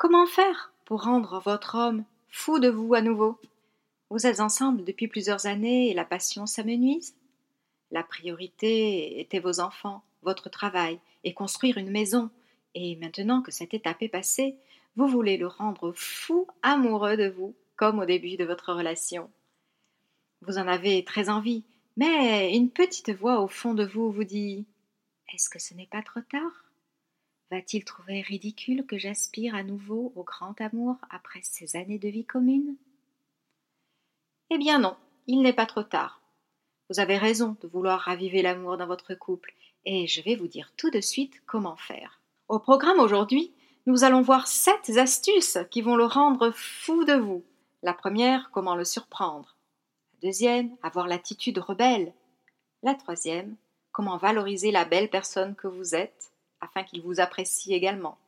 Comment faire pour rendre votre homme fou de vous à nouveau? Vous êtes ensemble depuis plusieurs années et la passion s'amenuise La priorité était vos enfants, votre travail et construire une maison. Et maintenant que cette étape est passée, vous voulez le rendre fou amoureux de vous, comme au début de votre relation. Vous en avez très envie, mais une petite voix au fond de vous vous dit Est-ce que ce n'est pas trop tard? Va-t-il trouver ridicule que j'aspire à nouveau au grand amour après ces années de vie commune? Eh bien non, il n'est pas trop tard. Vous avez raison de vouloir raviver l'amour dans votre couple, et je vais vous dire tout de suite comment faire. Au programme aujourd'hui, nous allons voir sept astuces qui vont le rendre fou de vous. La première, comment le surprendre. La deuxième, avoir l'attitude rebelle. La troisième, comment valoriser la belle personne que vous êtes afin qu'il vous apprécie également.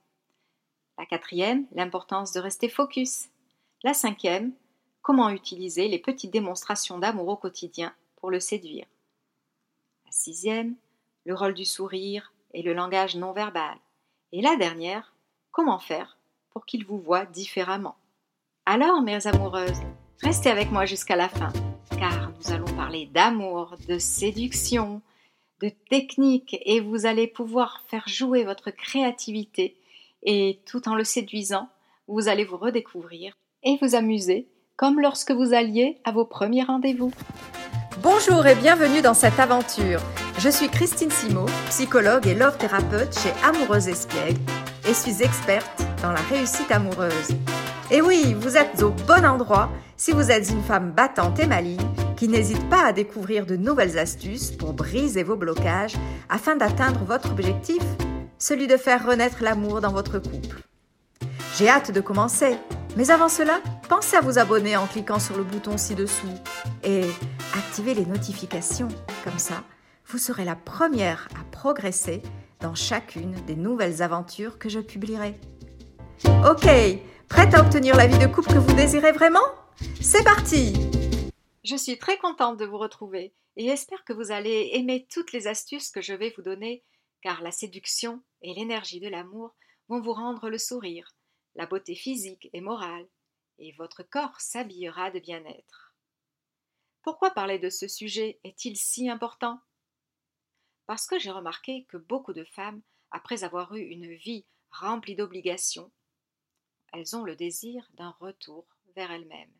La quatrième, l'importance de rester focus. La cinquième, comment utiliser les petites démonstrations d'amour au quotidien pour le séduire. La sixième, le rôle du sourire et le langage non verbal. Et la dernière, comment faire pour qu'il vous voie différemment. Alors, mères amoureuses, restez avec moi jusqu'à la fin, car nous allons parler d'amour, de séduction, de technique et vous allez pouvoir faire jouer votre créativité et tout en le séduisant, vous allez vous redécouvrir et vous amuser comme lorsque vous alliez à vos premiers rendez-vous. Bonjour et bienvenue dans cette aventure. Je suis Christine Simo, psychologue et love thérapeute chez Amoureuse Espiègle et suis experte dans la réussite amoureuse. Et oui, vous êtes au bon endroit si vous êtes une femme battante et maligne qui n'hésite pas à découvrir de nouvelles astuces pour briser vos blocages afin d'atteindre votre objectif, celui de faire renaître l'amour dans votre couple. J'ai hâte de commencer, mais avant cela, pensez à vous abonner en cliquant sur le bouton ci-dessous et activez les notifications. Comme ça, vous serez la première à progresser dans chacune des nouvelles aventures que je publierai. Ok, prête à obtenir la vie de couple que vous désirez vraiment? C'est parti! Je suis très contente de vous retrouver et espère que vous allez aimer toutes les astuces que je vais vous donner, car la séduction et l'énergie de l'amour vont vous rendre le sourire, la beauté physique et morale, et votre corps s'habillera de bien-être. Pourquoi parler de ce sujet est-il si important? Parce que j'ai remarqué que beaucoup de femmes, après avoir eu une vie remplie d'obligations, elles ont le désir d'un retour vers elles-mêmes.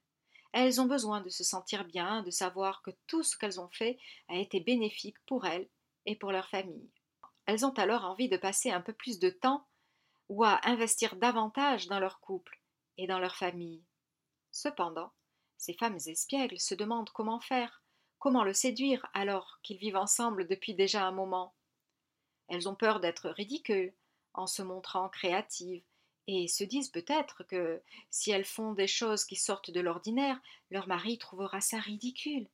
Elles ont besoin de se sentir bien, de savoir que tout ce qu'elles ont fait a été bénéfique pour elles et pour leur famille. Elles ont alors envie de passer un peu plus de temps ou à investir davantage dans leur couple et dans leur famille. Cependant, ces femmes espiègles se demandent comment faire, comment le séduire alors qu'ils vivent ensemble depuis déjà un moment. Elles ont peur d'être ridicules en se montrant créatives, et se disent peut-être que si elles font des choses qui sortent de l'ordinaire, leur mari trouvera ça ridicule.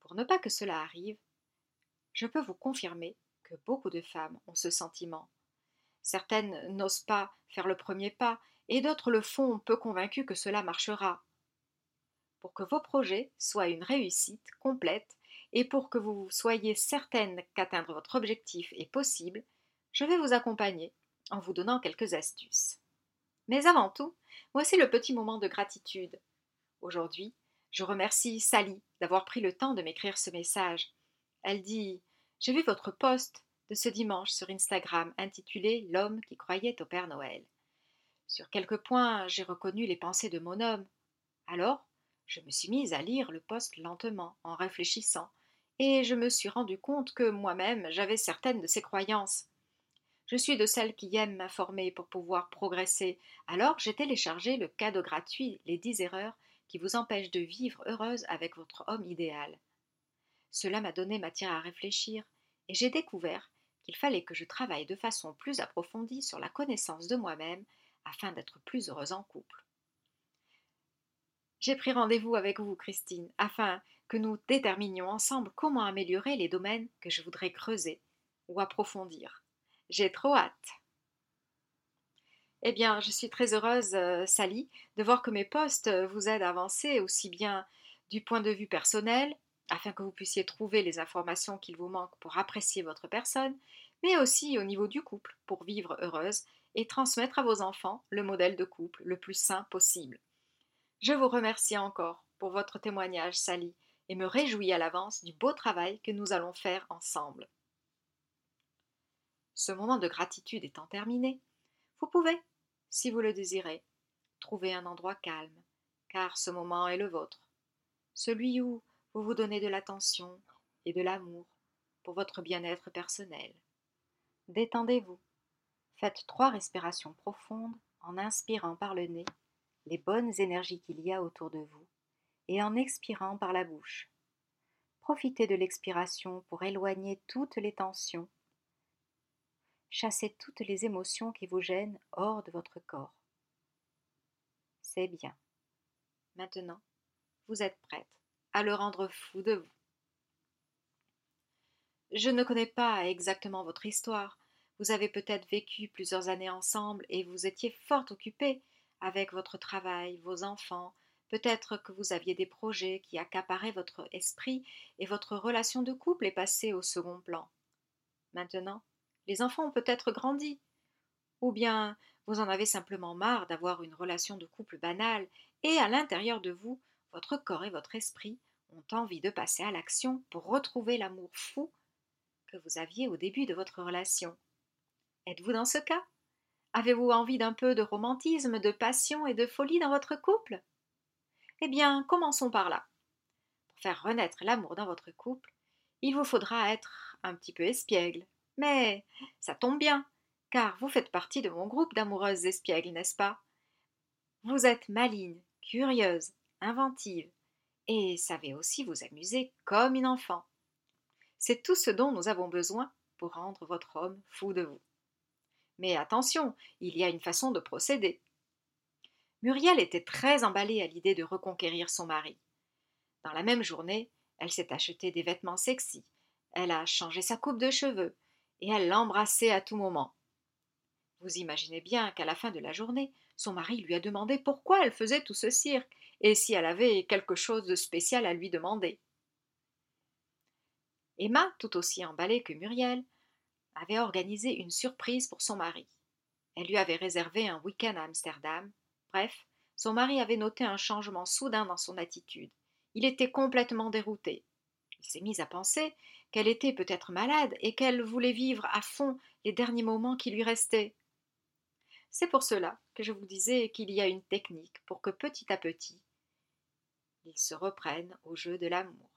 Pour ne pas que cela arrive, je peux vous confirmer que beaucoup de femmes ont ce sentiment. Certaines n'osent pas faire le premier pas, et d'autres le font peu convaincues que cela marchera. Pour que vos projets soient une réussite complète, et pour que vous soyez certaine qu'atteindre votre objectif est possible, je vais vous accompagner en vous donnant quelques astuces. Mais avant tout, voici le petit moment de gratitude. Aujourd'hui, je remercie Sally d'avoir pris le temps de m'écrire ce message. Elle dit J'ai vu votre post de ce dimanche sur Instagram intitulé L'homme qui croyait au Père Noël. Sur quelques points, j'ai reconnu les pensées de mon homme. Alors, je me suis mise à lire le post lentement, en réfléchissant, et je me suis rendu compte que moi-même j'avais certaines de ces croyances. Je suis de celles qui aiment m'informer pour pouvoir progresser, alors j'ai téléchargé le cadeau gratuit Les 10 erreurs qui vous empêchent de vivre heureuse avec votre homme idéal. Cela m'a donné matière à réfléchir, et j'ai découvert qu'il fallait que je travaille de façon plus approfondie sur la connaissance de moi-même afin d'être plus heureuse en couple. J'ai pris rendez-vous avec vous, Christine, afin que nous déterminions ensemble comment améliorer les domaines que je voudrais creuser ou approfondir. J'ai trop hâte. Eh bien, je suis très heureuse, euh, Sally, de voir que mes posts euh, vous aident à avancer aussi bien du point de vue personnel, afin que vous puissiez trouver les informations qu'il vous manque pour apprécier votre personne, mais aussi au niveau du couple, pour vivre heureuse et transmettre à vos enfants le modèle de couple le plus sain possible. Je vous remercie encore pour votre témoignage, Sally, et me réjouis à l'avance du beau travail que nous allons faire ensemble. Ce moment de gratitude étant terminé, vous pouvez, si vous le désirez, trouver un endroit calme, car ce moment est le vôtre, celui où vous vous donnez de l'attention et de l'amour pour votre bien-être personnel. Détendez-vous. Faites trois respirations profondes en inspirant par le nez les bonnes énergies qu'il y a autour de vous et en expirant par la bouche. Profitez de l'expiration pour éloigner toutes les tensions, chasser toutes les émotions qui vous gênent hors de votre corps. C'est bien. Maintenant, vous êtes prête à le rendre fou de vous. Je ne connais pas exactement votre histoire. Vous avez peut-être vécu plusieurs années ensemble et vous étiez fort occupé avec votre travail, vos enfants. Peut-être que vous aviez des projets qui accaparaient votre esprit et votre relation de couple est passée au second plan. Maintenant, les enfants ont peut-être grandi. Ou bien vous en avez simplement marre d'avoir une relation de couple banale et à l'intérieur de vous, votre corps et votre esprit ont envie de passer à l'action pour retrouver l'amour fou que vous aviez au début de votre relation. Êtes-vous dans ce cas? Avez-vous envie d'un peu de romantisme, de passion et de folie dans votre couple? Eh bien, commençons par là. Pour faire renaître l'amour dans votre couple, il vous faudra être un petit peu espiègle. Mais ça tombe bien, car vous faites partie de mon groupe d'amoureuses espiègles, n'est-ce pas? Vous êtes maligne, curieuse, inventive, et savez aussi vous amuser comme une enfant. C'est tout ce dont nous avons besoin pour rendre votre homme fou de vous. Mais attention, il y a une façon de procéder. Muriel était très emballée à l'idée de reconquérir son mari. Dans la même journée, elle s'est acheté des vêtements sexy, elle a changé sa coupe de cheveux, et elle l'embrassait à tout moment. Vous imaginez bien qu'à la fin de la journée, son mari lui a demandé pourquoi elle faisait tout ce cirque, et si elle avait quelque chose de spécial à lui demander. Emma, tout aussi emballée que Muriel, avait organisé une surprise pour son mari. Elle lui avait réservé un week-end à Amsterdam. Bref, son mari avait noté un changement soudain dans son attitude. Il était complètement dérouté. Il s'est mis à penser qu'elle était peut-être malade et qu'elle voulait vivre à fond les derniers moments qui lui restaient. C'est pour cela que je vous disais qu'il y a une technique pour que petit à petit, ils se reprennent au jeu de l'amour.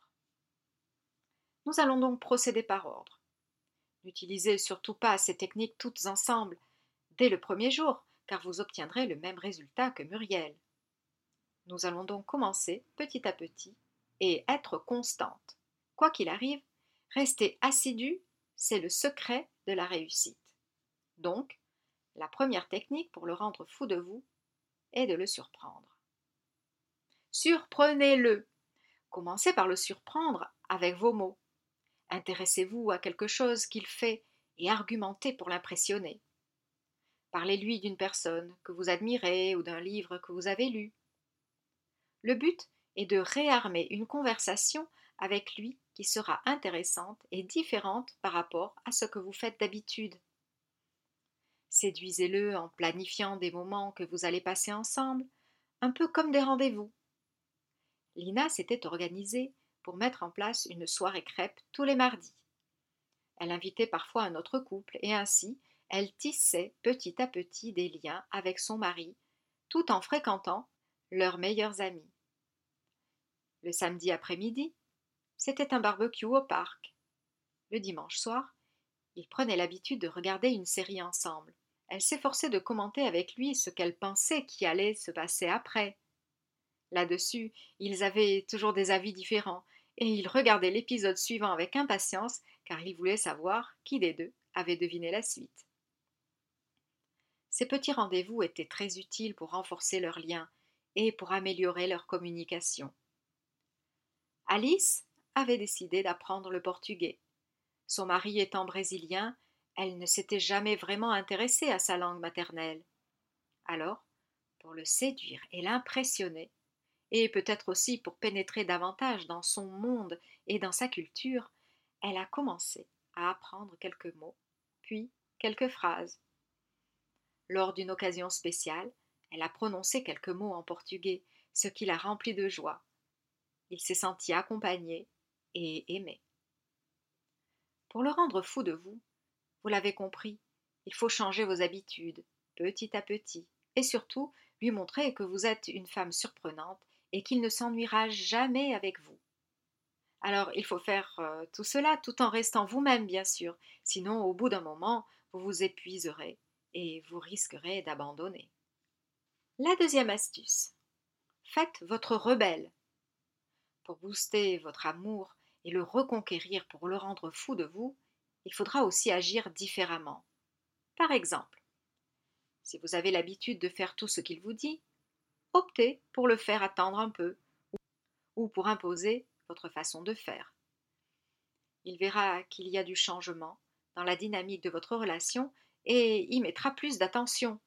Nous allons donc procéder par ordre. N'utilisez surtout pas ces techniques toutes ensemble dès le premier jour, car vous obtiendrez le même résultat que Muriel. Nous allons donc commencer petit à petit et être constante. Quoi qu'il arrive, rester assidu, c'est le secret de la réussite. Donc, la première technique pour le rendre fou de vous est de le surprendre. Surprenez-le. Commencez par le surprendre avec vos mots. Intéressez-vous à quelque chose qu'il fait et argumentez pour l'impressionner. Parlez-lui d'une personne que vous admirez ou d'un livre que vous avez lu. Le but est de réarmer une conversation avec lui qui sera intéressante et différente par rapport à ce que vous faites d'habitude. Séduisez-le en planifiant des moments que vous allez passer ensemble, un peu comme des rendez-vous. Lina s'était organisée pour mettre en place une soirée crêpe tous les mardis. Elle invitait parfois un autre couple et ainsi elle tissait petit à petit des liens avec son mari tout en fréquentant leurs meilleurs amis. Le samedi après-midi, c'était un barbecue au parc. Le dimanche soir, ils prenaient l'habitude de regarder une série ensemble. Elle s'efforçait de commenter avec lui ce qu'elle pensait qui allait se passer après. Là-dessus, ils avaient toujours des avis différents, et il regardait l'épisode suivant avec impatience car il voulait savoir qui des deux avait deviné la suite. Ces petits rendez-vous étaient très utiles pour renforcer leurs liens et pour améliorer leur communication. Alice avait décidé d'apprendre le portugais. Son mari étant brésilien, elle ne s'était jamais vraiment intéressée à sa langue maternelle. Alors, pour le séduire et l'impressionner, et peut-être aussi pour pénétrer davantage dans son monde et dans sa culture, elle a commencé à apprendre quelques mots, puis quelques phrases. lors d'une occasion spéciale, elle a prononcé quelques mots en portugais, ce qui l'a rempli de joie. Il s'est senti accompagné aimé. Pour le rendre fou de vous, vous l'avez compris, il faut changer vos habitudes, petit à petit, et surtout lui montrer que vous êtes une femme surprenante et qu'il ne s'ennuiera jamais avec vous. Alors il faut faire euh, tout cela tout en restant vous-même, bien sûr, sinon au bout d'un moment, vous vous épuiserez et vous risquerez d'abandonner. La deuxième astuce. Faites votre rebelle. Pour booster votre amour et le reconquérir pour le rendre fou de vous, il faudra aussi agir différemment. Par exemple, si vous avez l'habitude de faire tout ce qu'il vous dit, optez pour le faire attendre un peu ou pour imposer votre façon de faire. Il verra qu'il y a du changement dans la dynamique de votre relation et y mettra plus d'attention.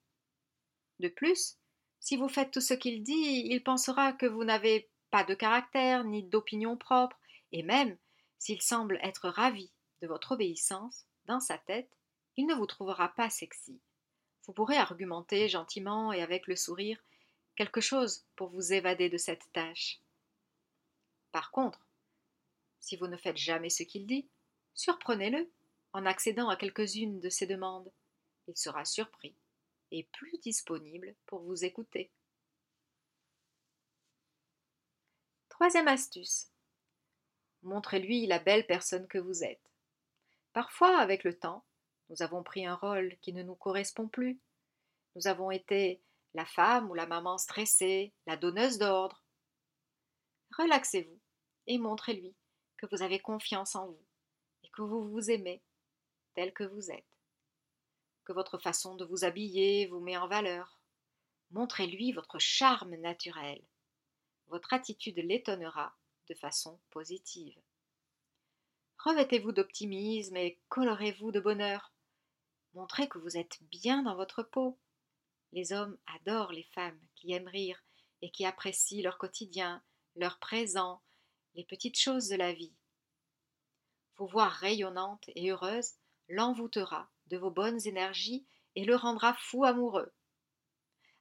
De plus, si vous faites tout ce qu'il dit, il pensera que vous n'avez pas de caractère ni d'opinion propre, et même s'il semble être ravi de votre obéissance, dans sa tête, il ne vous trouvera pas sexy. Vous pourrez argumenter gentiment et avec le sourire quelque chose pour vous évader de cette tâche. Par contre, si vous ne faites jamais ce qu'il dit, surprenez-le en accédant à quelques-unes de ses demandes. Il sera surpris et plus disponible pour vous écouter. Troisième astuce. Montrez-lui la belle personne que vous êtes. Parfois, avec le temps, nous avons pris un rôle qui ne nous correspond plus. Nous avons été la femme ou la maman stressée, la donneuse d'ordre. Relaxez-vous et montrez-lui que vous avez confiance en vous et que vous vous aimez tel que vous êtes, que votre façon de vous habiller vous met en valeur. Montrez-lui votre charme naturel. Votre attitude l'étonnera de façon positive. Revêtez-vous d'optimisme et colorez-vous de bonheur. Montrez que vous êtes bien dans votre peau. Les hommes adorent les femmes qui aiment rire et qui apprécient leur quotidien, leur présent, les petites choses de la vie. Vous voir rayonnante et heureuse l'envoûtera de vos bonnes énergies et le rendra fou amoureux.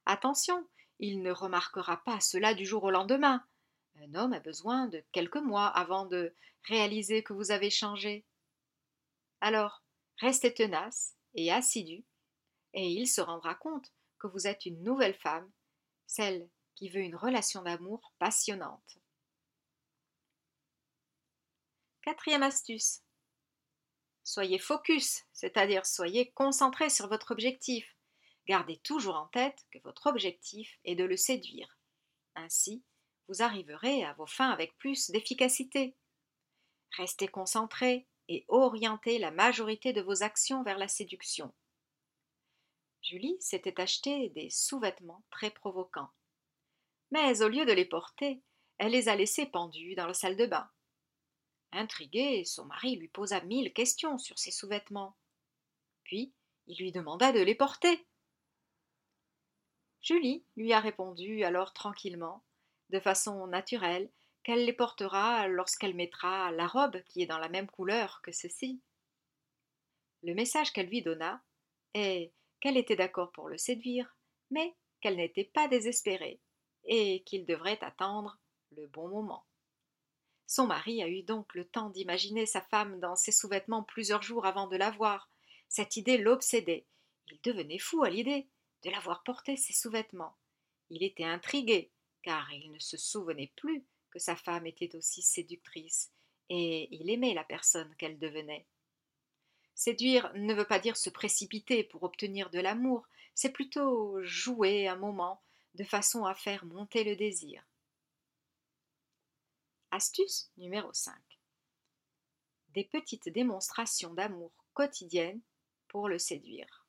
Attention, il ne remarquera pas cela du jour au lendemain. Un homme a besoin de quelques mois avant de réaliser que vous avez changé. Alors, restez tenace et assidu, et il se rendra compte que vous êtes une nouvelle femme, celle qui veut une relation d'amour passionnante. Quatrième astuce. Soyez focus, c'est-à-dire soyez concentré sur votre objectif. Gardez toujours en tête que votre objectif est de le séduire. Ainsi, vous arriverez à vos fins avec plus d'efficacité. Restez concentré et orientez la majorité de vos actions vers la séduction. Julie s'était acheté des sous-vêtements très provoquants. Mais au lieu de les porter, elle les a laissés pendus dans la salle de bain. Intrigué, son mari lui posa mille questions sur ses sous-vêtements. Puis il lui demanda de les porter. Julie lui a répondu alors tranquillement, de façon naturelle, qu'elle les portera lorsqu'elle mettra la robe qui est dans la même couleur que ceci. Le message qu'elle lui donna est qu'elle était d'accord pour le séduire, mais qu'elle n'était pas désespérée, et qu'il devrait attendre le bon moment. Son mari a eu donc le temps d'imaginer sa femme dans ses sous-vêtements plusieurs jours avant de la voir. Cette idée l'obsédait. Il devenait fou à l'idée de la voir porter ses sous-vêtements. Il était intrigué, car il ne se souvenait plus que sa femme était aussi séductrice, et il aimait la personne qu'elle devenait. Séduire ne veut pas dire se précipiter pour obtenir de l'amour, c'est plutôt jouer un moment de façon à faire monter le désir. Astuce numéro 5. Des petites démonstrations d'amour quotidiennes pour le séduire.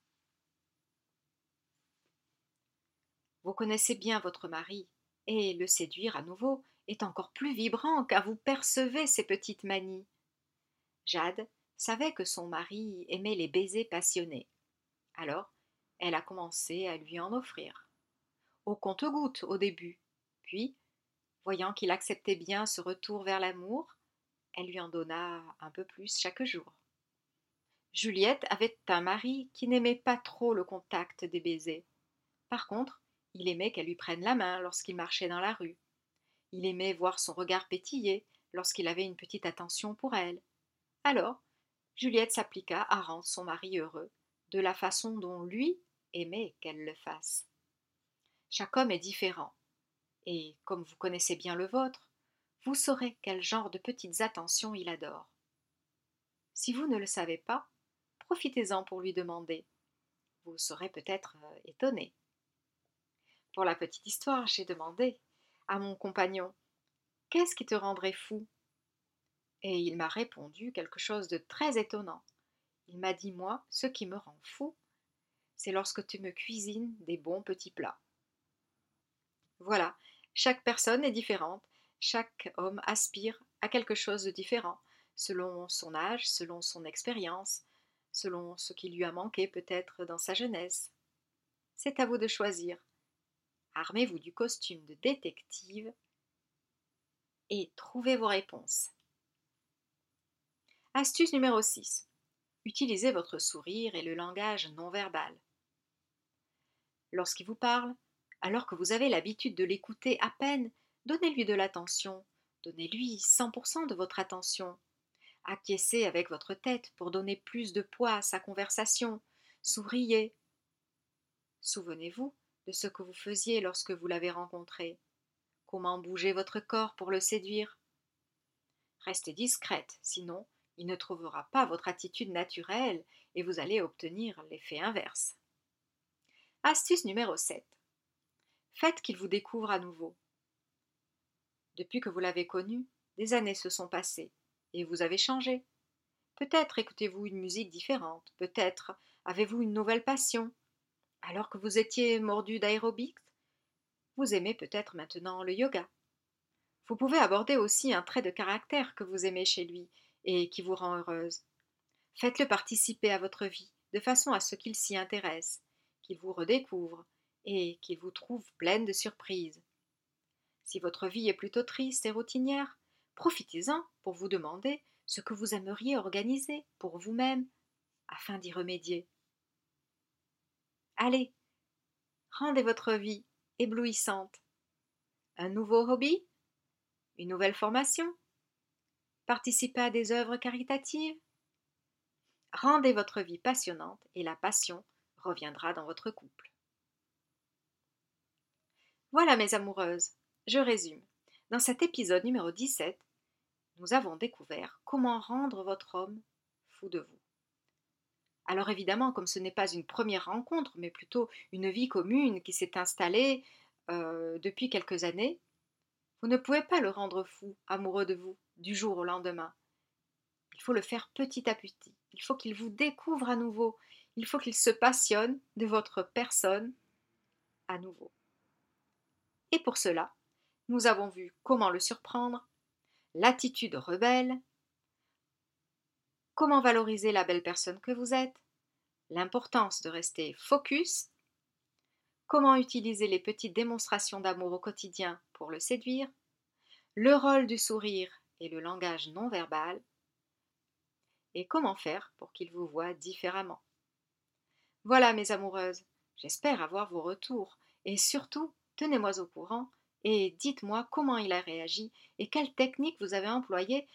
Vous connaissez bien votre mari, et le séduire à nouveau est encore plus vibrant car vous percevez ses petites manies. Jade savait que son mari aimait les baisers passionnés. Alors, elle a commencé à lui en offrir. Au compte-gouttes au début, puis Voyant qu'il acceptait bien ce retour vers l'amour, elle lui en donna un peu plus chaque jour. Juliette avait un mari qui n'aimait pas trop le contact des baisers. Par contre, il aimait qu'elle lui prenne la main lorsqu'il marchait dans la rue. Il aimait voir son regard pétiller lorsqu'il avait une petite attention pour elle. Alors, Juliette s'appliqua à rendre son mari heureux, de la façon dont lui aimait qu'elle le fasse. Chaque homme est différent, et comme vous connaissez bien le vôtre, vous saurez quel genre de petites attentions il adore. Si vous ne le savez pas, profitez-en pour lui demander. Vous serez peut-être euh, étonné. Pour la petite histoire, j'ai demandé à mon compagnon Qu'est-ce qui te rendrait fou? Et il m'a répondu quelque chose de très étonnant. Il m'a dit Moi, ce qui me rend fou, c'est lorsque tu me cuisines des bons petits plats. Voilà, chaque personne est différente, chaque homme aspire à quelque chose de différent, selon son âge, selon son expérience, selon ce qui lui a manqué peut-être dans sa jeunesse. C'est à vous de choisir. Armez-vous du costume de détective et trouvez vos réponses. Astuce numéro 6. Utilisez votre sourire et le langage non verbal. Lorsqu'il vous parle, alors que vous avez l'habitude de l'écouter à peine, donnez-lui de l'attention, donnez-lui 100% de votre attention. Acquiescez avec votre tête pour donner plus de poids à sa conversation, souriez. Souvenez-vous de ce que vous faisiez lorsque vous l'avez rencontré. Comment bouger votre corps pour le séduire? Restez discrète, sinon il ne trouvera pas votre attitude naturelle et vous allez obtenir l'effet inverse. Astuce numéro 7. Faites qu'il vous découvre à nouveau. Depuis que vous l'avez connu, des années se sont passées et vous avez changé. Peut-être écoutez-vous une musique différente, peut-être avez-vous une nouvelle passion. Alors que vous étiez mordu d'aérobics, vous aimez peut-être maintenant le yoga. Vous pouvez aborder aussi un trait de caractère que vous aimez chez lui et qui vous rend heureuse. Faites-le participer à votre vie, de façon à ce qu'il s'y intéresse, qu'il vous redécouvre et qu'il vous trouve pleine de surprises. Si votre vie est plutôt triste et routinière, profitez-en pour vous demander ce que vous aimeriez organiser pour vous-même afin d'y remédier. Allez, rendez votre vie éblouissante. Un nouveau hobby? Une nouvelle formation? Participez à des œuvres caritatives? Rendez votre vie passionnante et la passion reviendra dans votre couple. Voilà mes amoureuses, je résume. Dans cet épisode numéro 17, nous avons découvert comment rendre votre homme fou de vous. Alors évidemment, comme ce n'est pas une première rencontre, mais plutôt une vie commune qui s'est installée euh, depuis quelques années, vous ne pouvez pas le rendre fou, amoureux de vous, du jour au lendemain. Il faut le faire petit à petit. Il faut qu'il vous découvre à nouveau. Il faut qu'il se passionne de votre personne à nouveau. Et pour cela, nous avons vu comment le surprendre, l'attitude rebelle, comment valoriser la belle personne que vous êtes, l'importance de rester focus comment utiliser les petites démonstrations d'amour au quotidien pour le séduire, le rôle du sourire et le langage non verbal, et comment faire pour qu'il vous voie différemment. Voilà mes amoureuses, j'espère avoir vos retours, et surtout, tenez-moi au courant et dites-moi comment il a réagi et quelle technique vous avez employée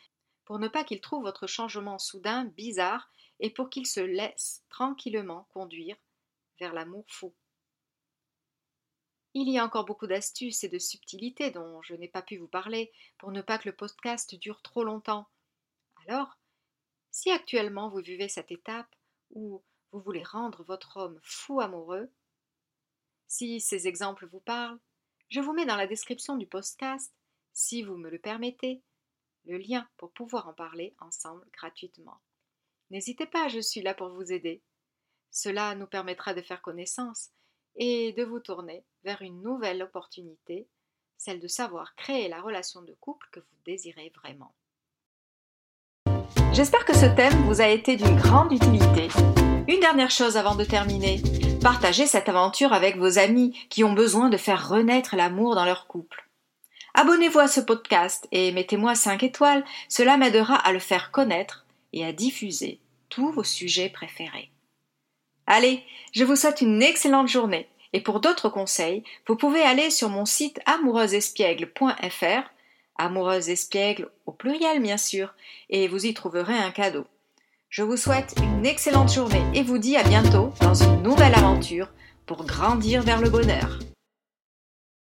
pour ne pas qu'il trouve votre changement soudain bizarre et pour qu'il se laisse tranquillement conduire vers l'amour fou. Il y a encore beaucoup d'astuces et de subtilités dont je n'ai pas pu vous parler pour ne pas que le podcast dure trop longtemps. Alors, si actuellement vous vivez cette étape où vous voulez rendre votre homme fou amoureux, si ces exemples vous parlent, je vous mets dans la description du podcast, si vous me le permettez, le lien pour pouvoir en parler ensemble gratuitement. N'hésitez pas, je suis là pour vous aider. Cela nous permettra de faire connaissance et de vous tourner vers une nouvelle opportunité, celle de savoir créer la relation de couple que vous désirez vraiment. J'espère que ce thème vous a été d'une grande utilité. Une dernière chose avant de terminer. Partagez cette aventure avec vos amis qui ont besoin de faire renaître l'amour dans leur couple. Abonnez-vous à ce podcast et mettez-moi 5 étoiles, cela m'aidera à le faire connaître et à diffuser tous vos sujets préférés. Allez, je vous souhaite une excellente journée. Et pour d'autres conseils, vous pouvez aller sur mon site amoureuseespiègle.fr, amoureuse espiègle au pluriel bien sûr, et vous y trouverez un cadeau. Je vous souhaite une excellente journée et vous dis à bientôt dans une nouvelle aventure pour grandir vers le bonheur.